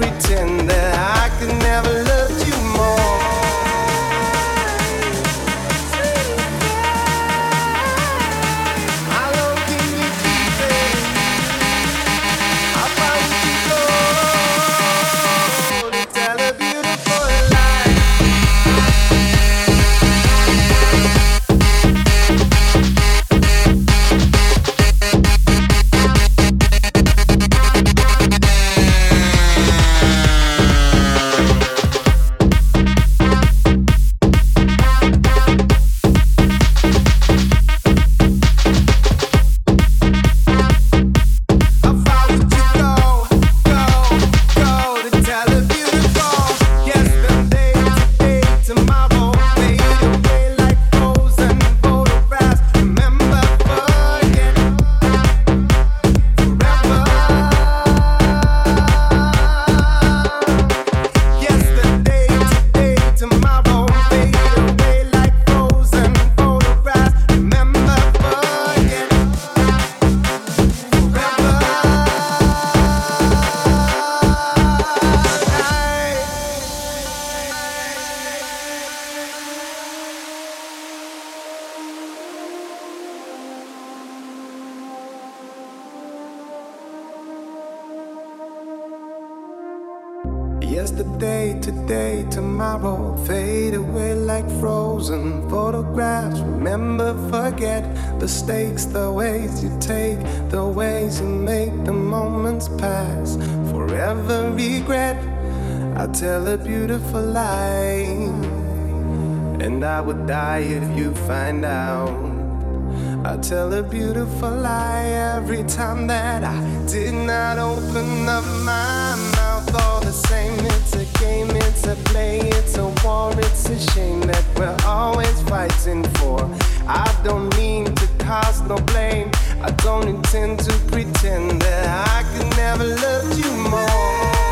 pretend that the ways you take, the ways you make the moments pass. Forever regret, I tell a beautiful lie. And I would die if you find out. I tell a beautiful lie every time that I did not open up my mouth. All the same, it's a game, it's a play, it's a war, it's a shame that we're always fighting for. I don't mean to cause no blame. I don't intend to pretend that I could never love you more.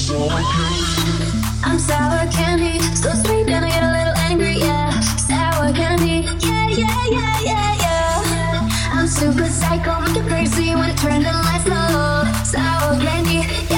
I'm sour candy, so sweet, then I get a little angry, yeah. Sour candy, yeah, yeah, yeah, yeah, yeah. I'm super psycho, make it crazy when I turn the lights low. Sour candy.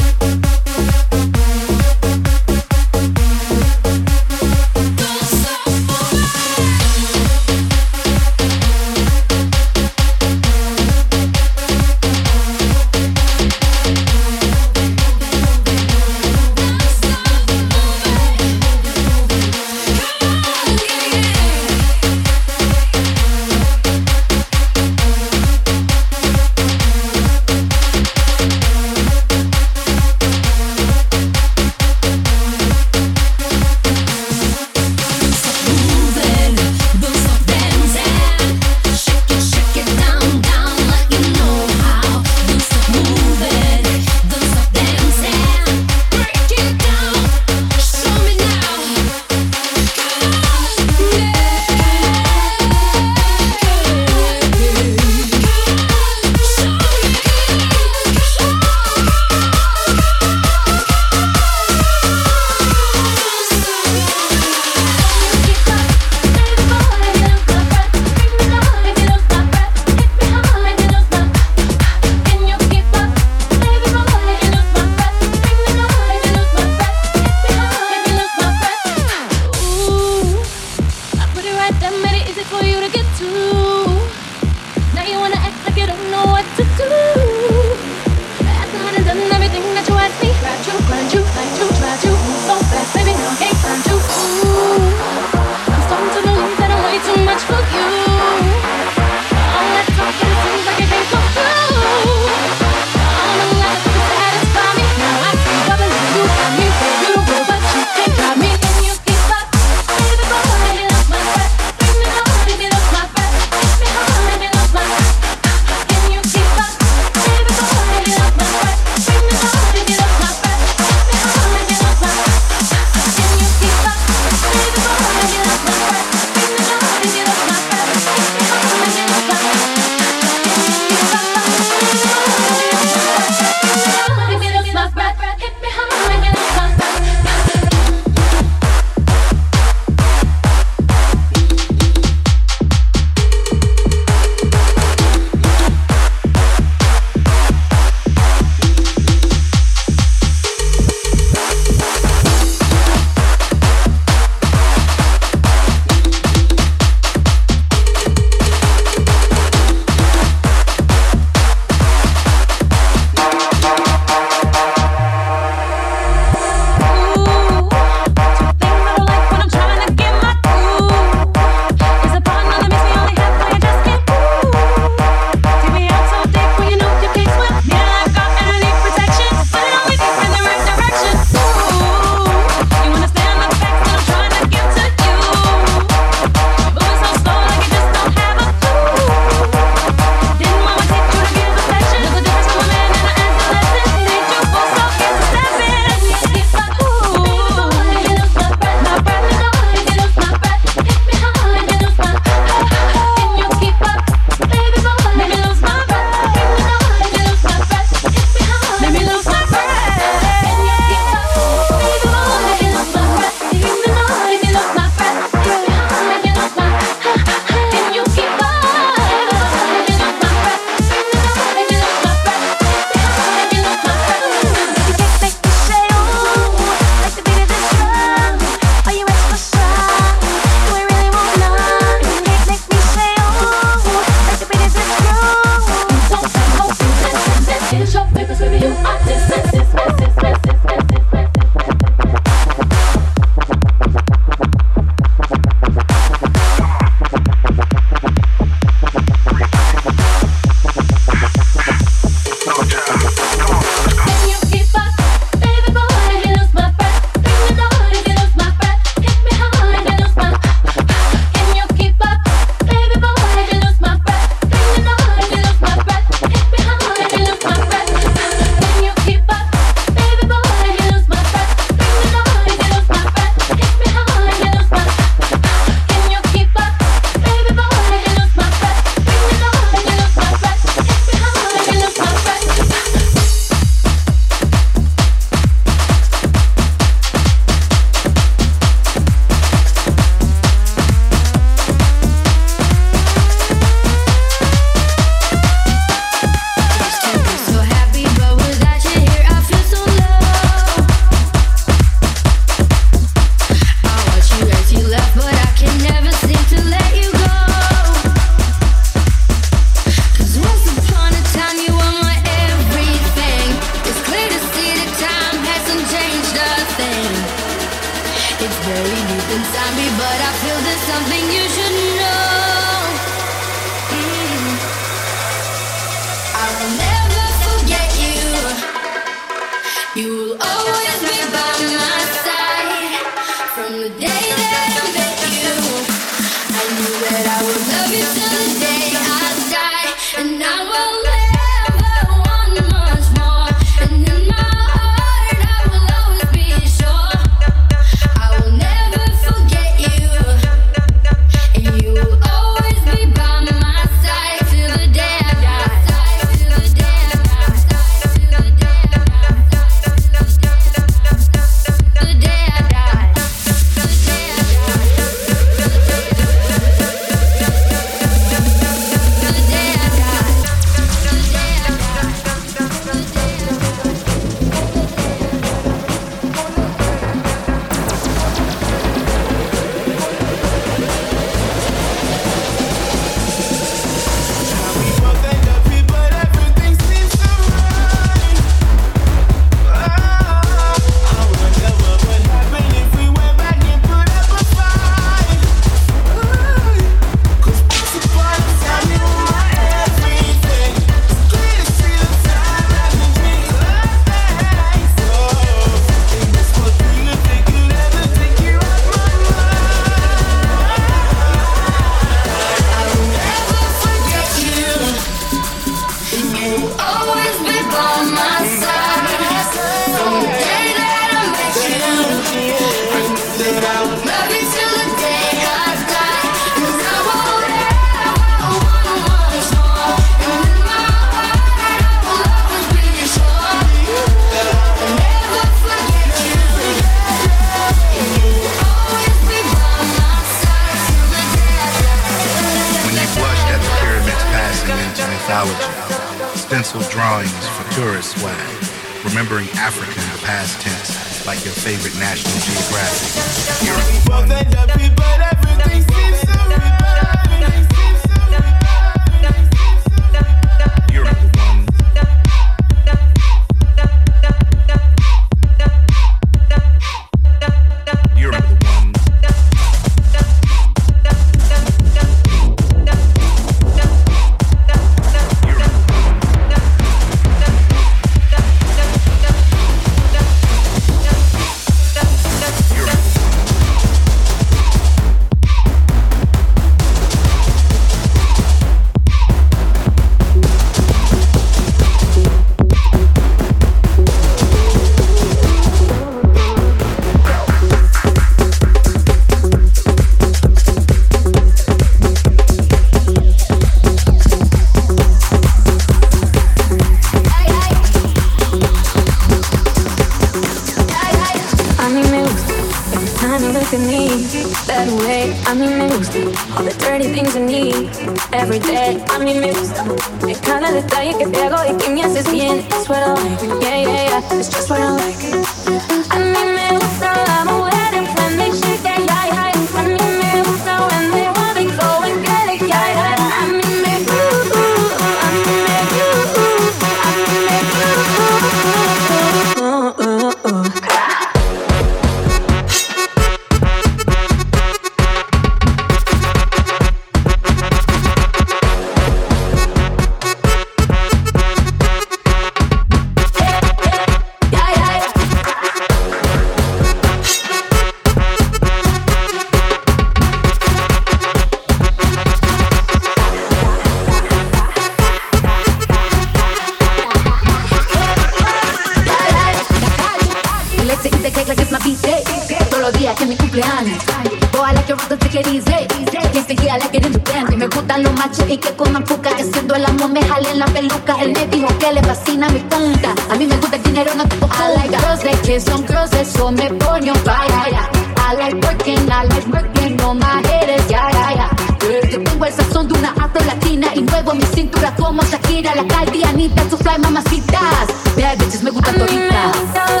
fascina mi punta. A mí me gusta el dinero, no tengo punta. I like crosses que son crosses, so me pongo fire. Yeah. I like working, I like working on my head, yeah, yeah, yeah. Yo tengo el sazón de una afro latina y muevo mi cintura como Shakira, la caldianita, su fly mamacitas. Bad bitches, me gusta mm, todita.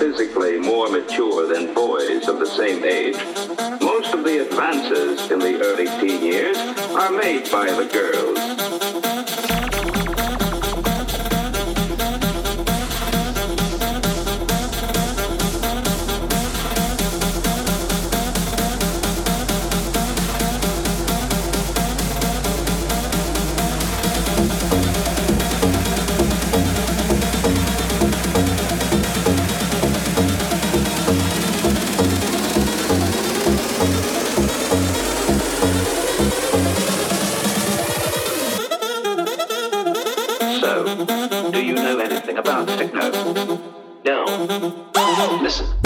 physically more mature than boys of the same age, most of the advances in the early teen years are made by the girls. Listen.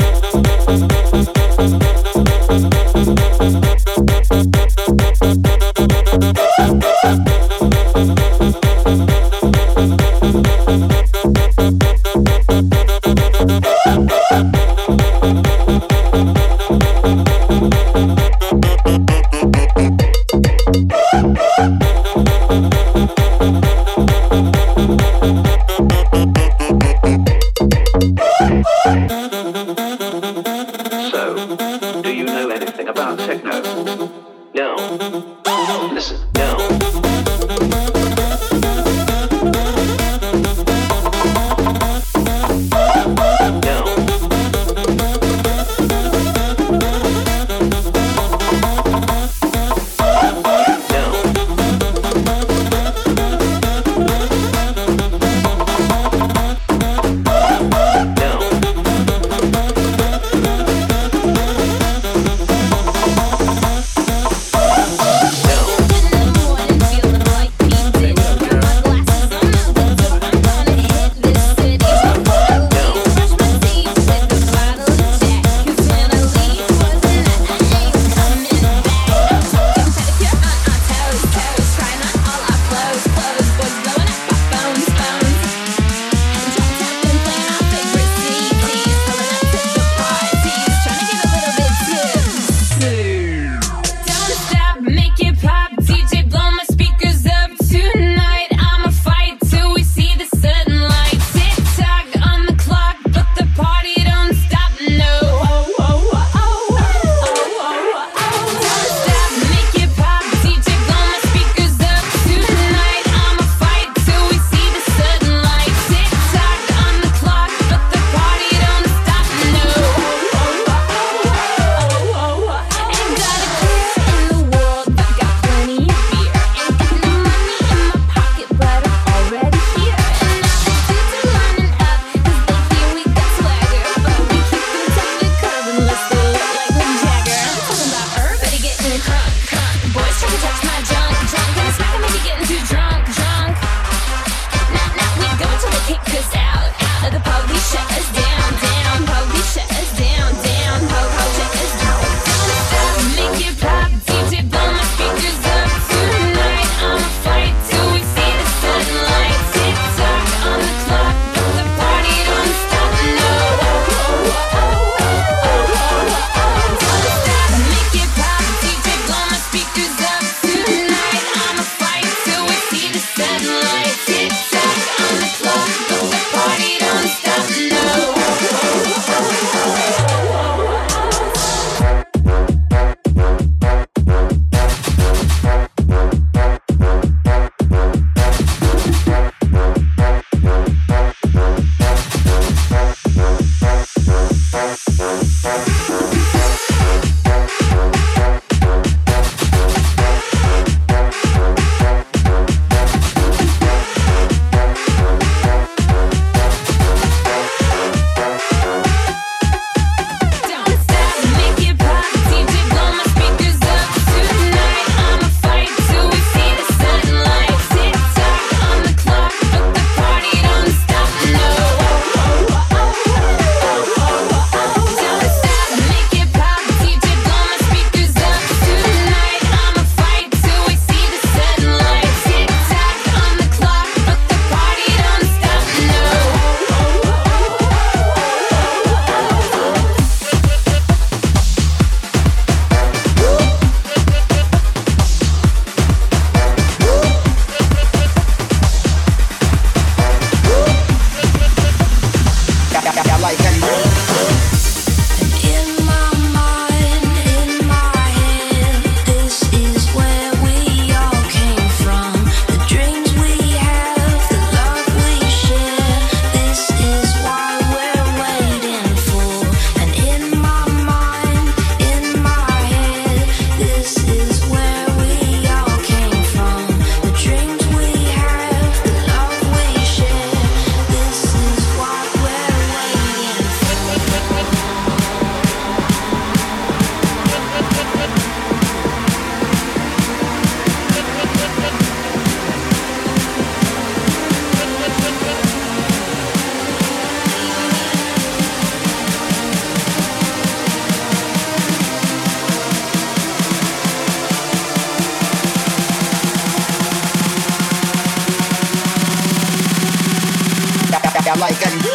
I like every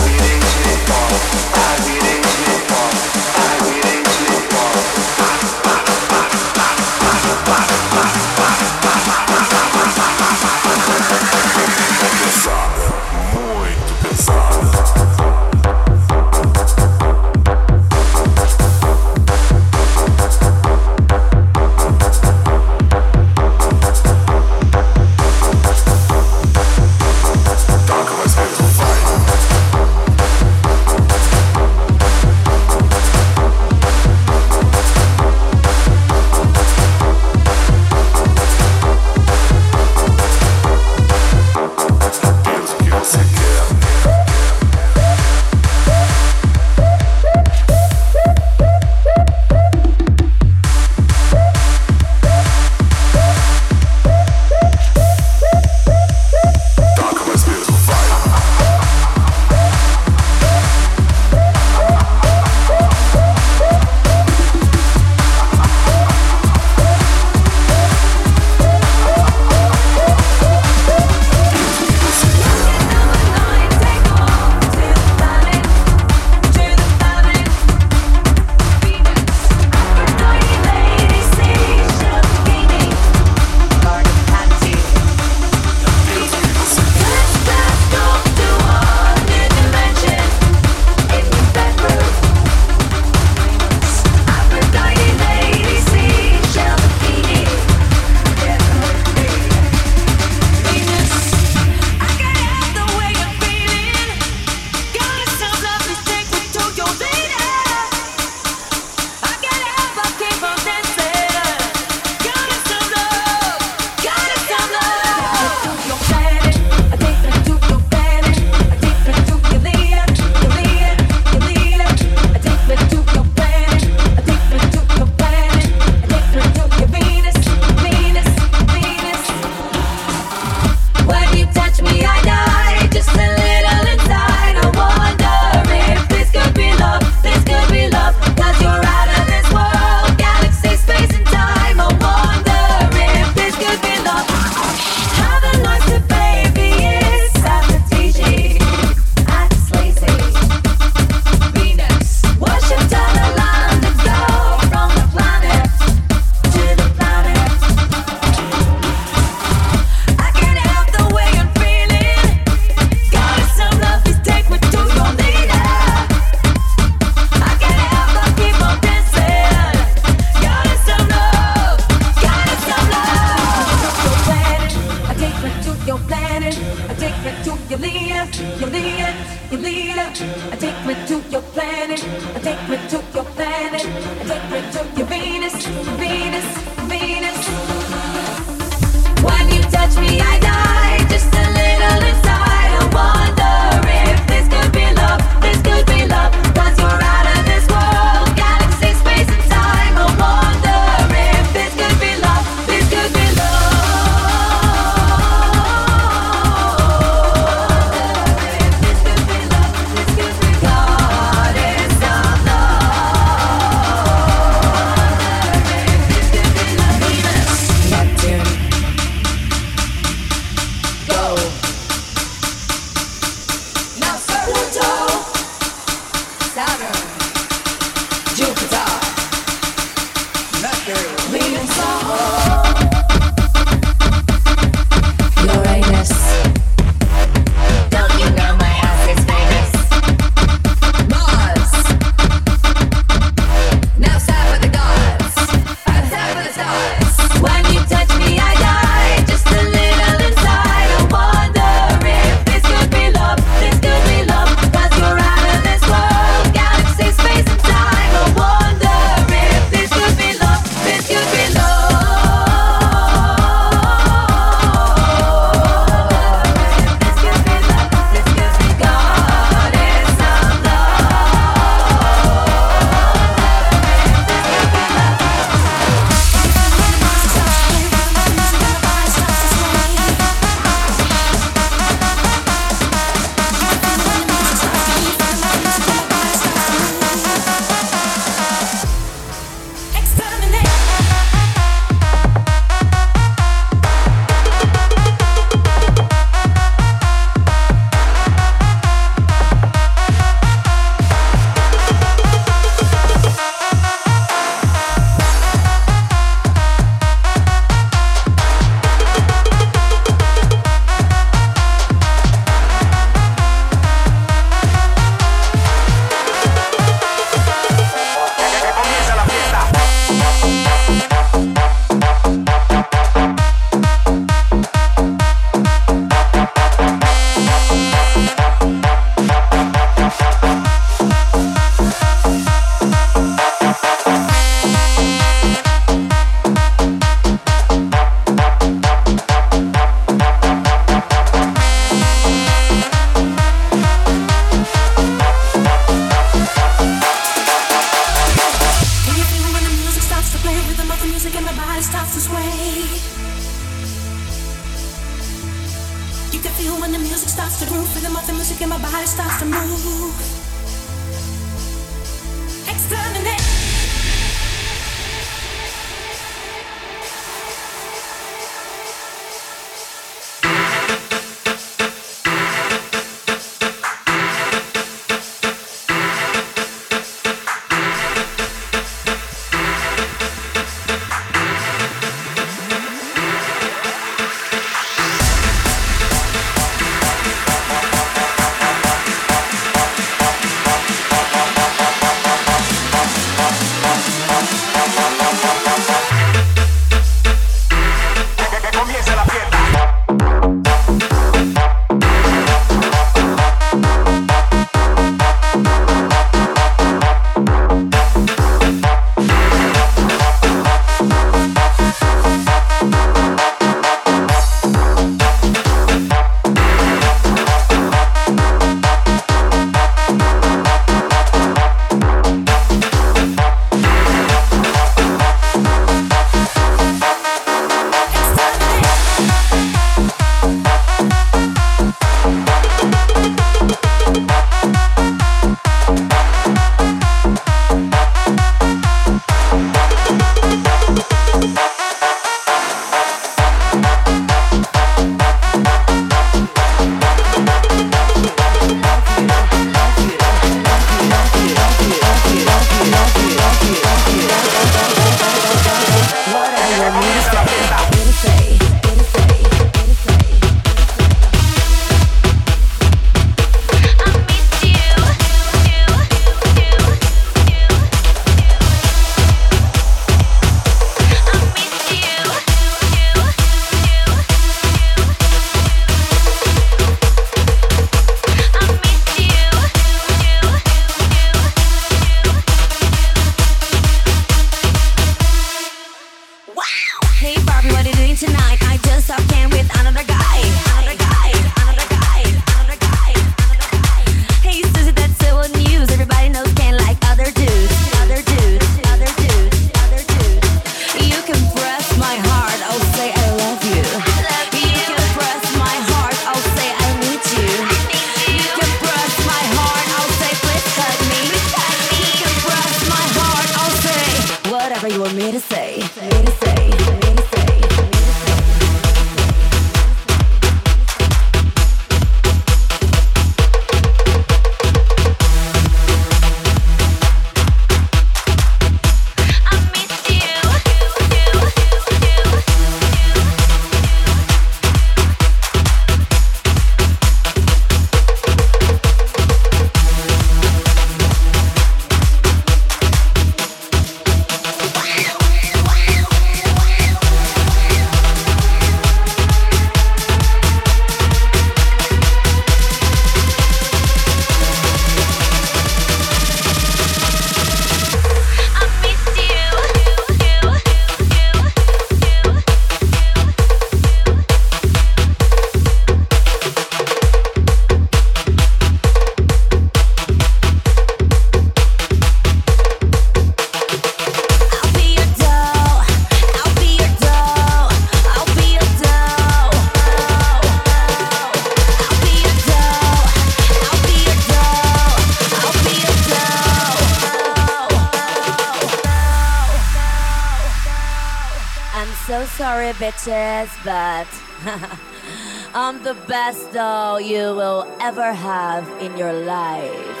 that. I'm the best doll you will ever have in your life.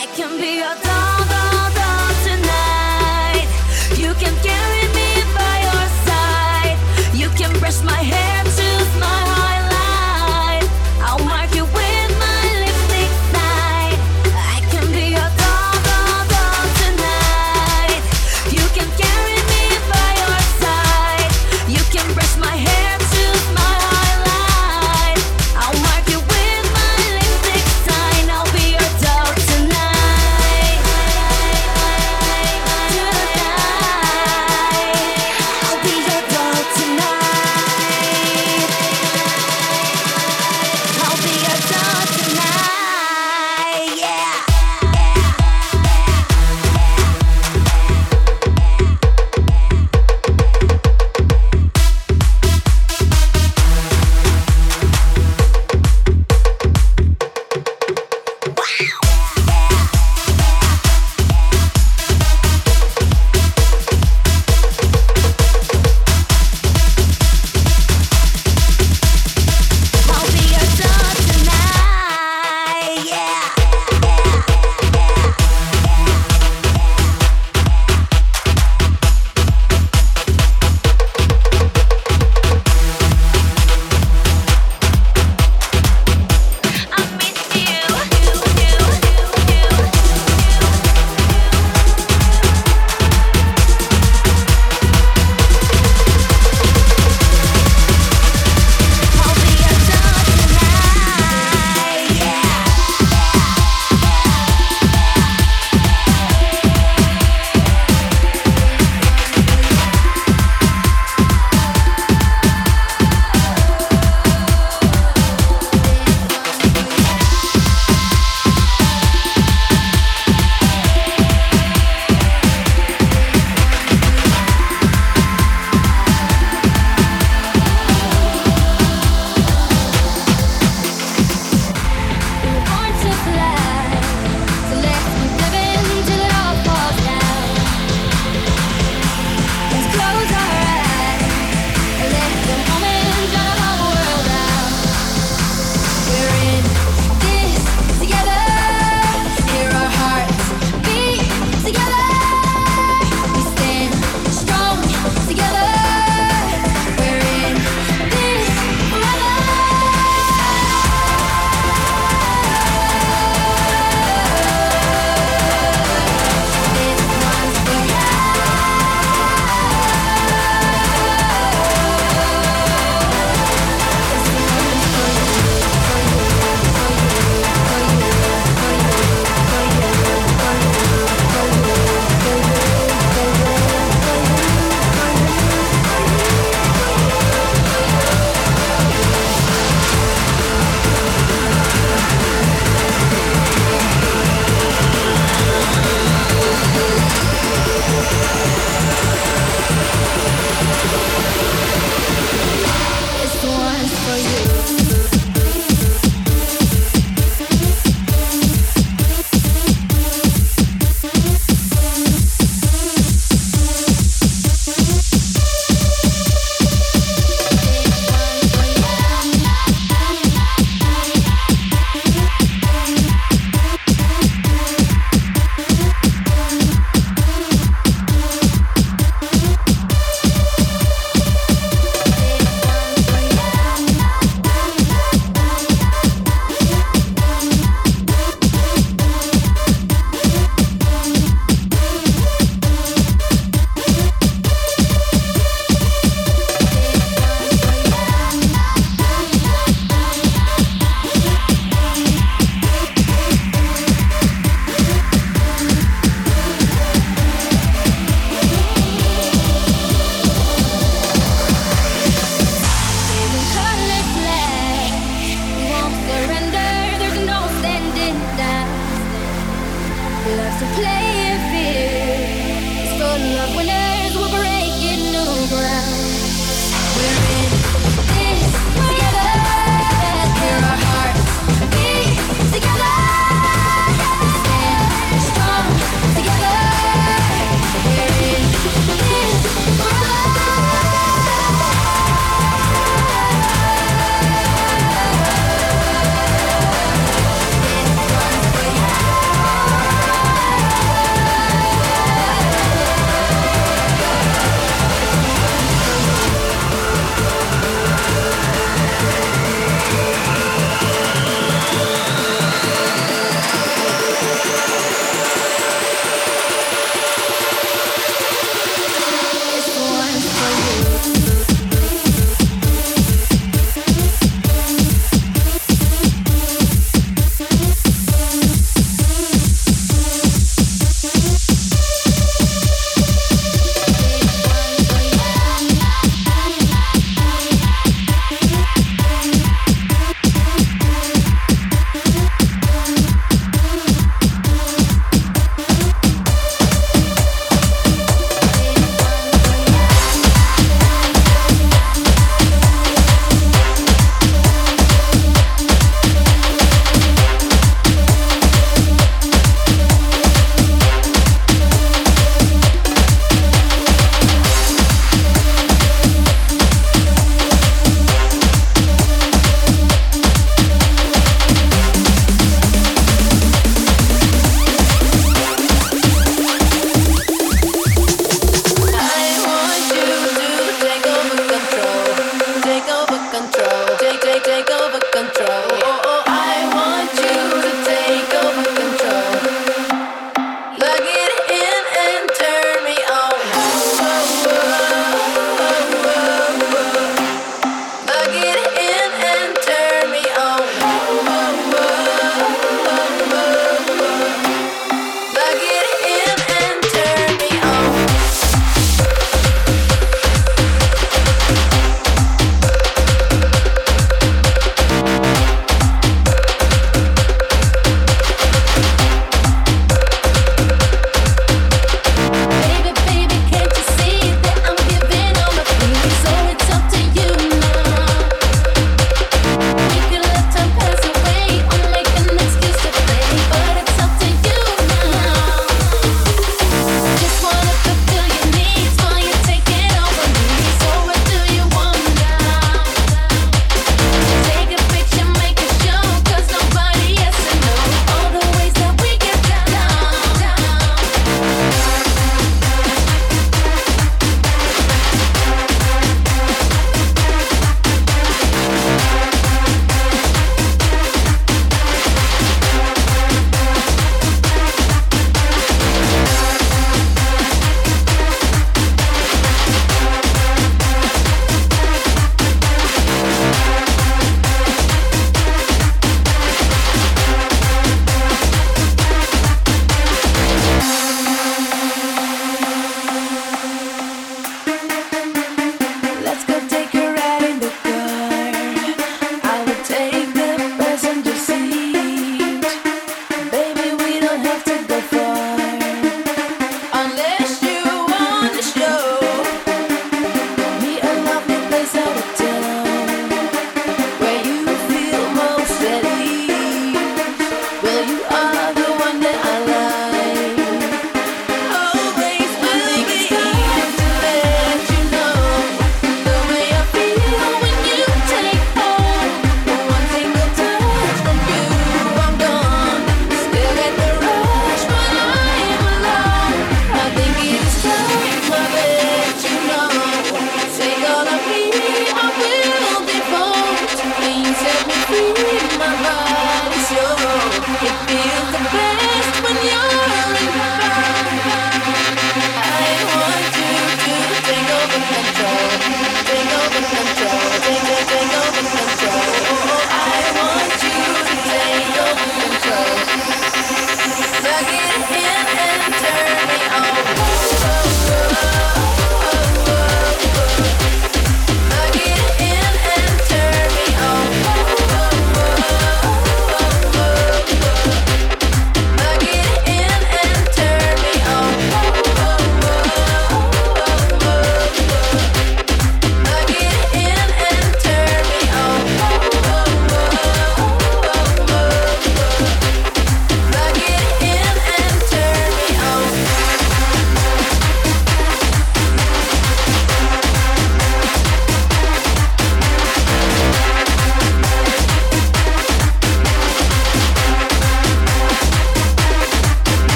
I can be your doll, doll, doll tonight. You can carry me by your side. You can brush my hair, choose my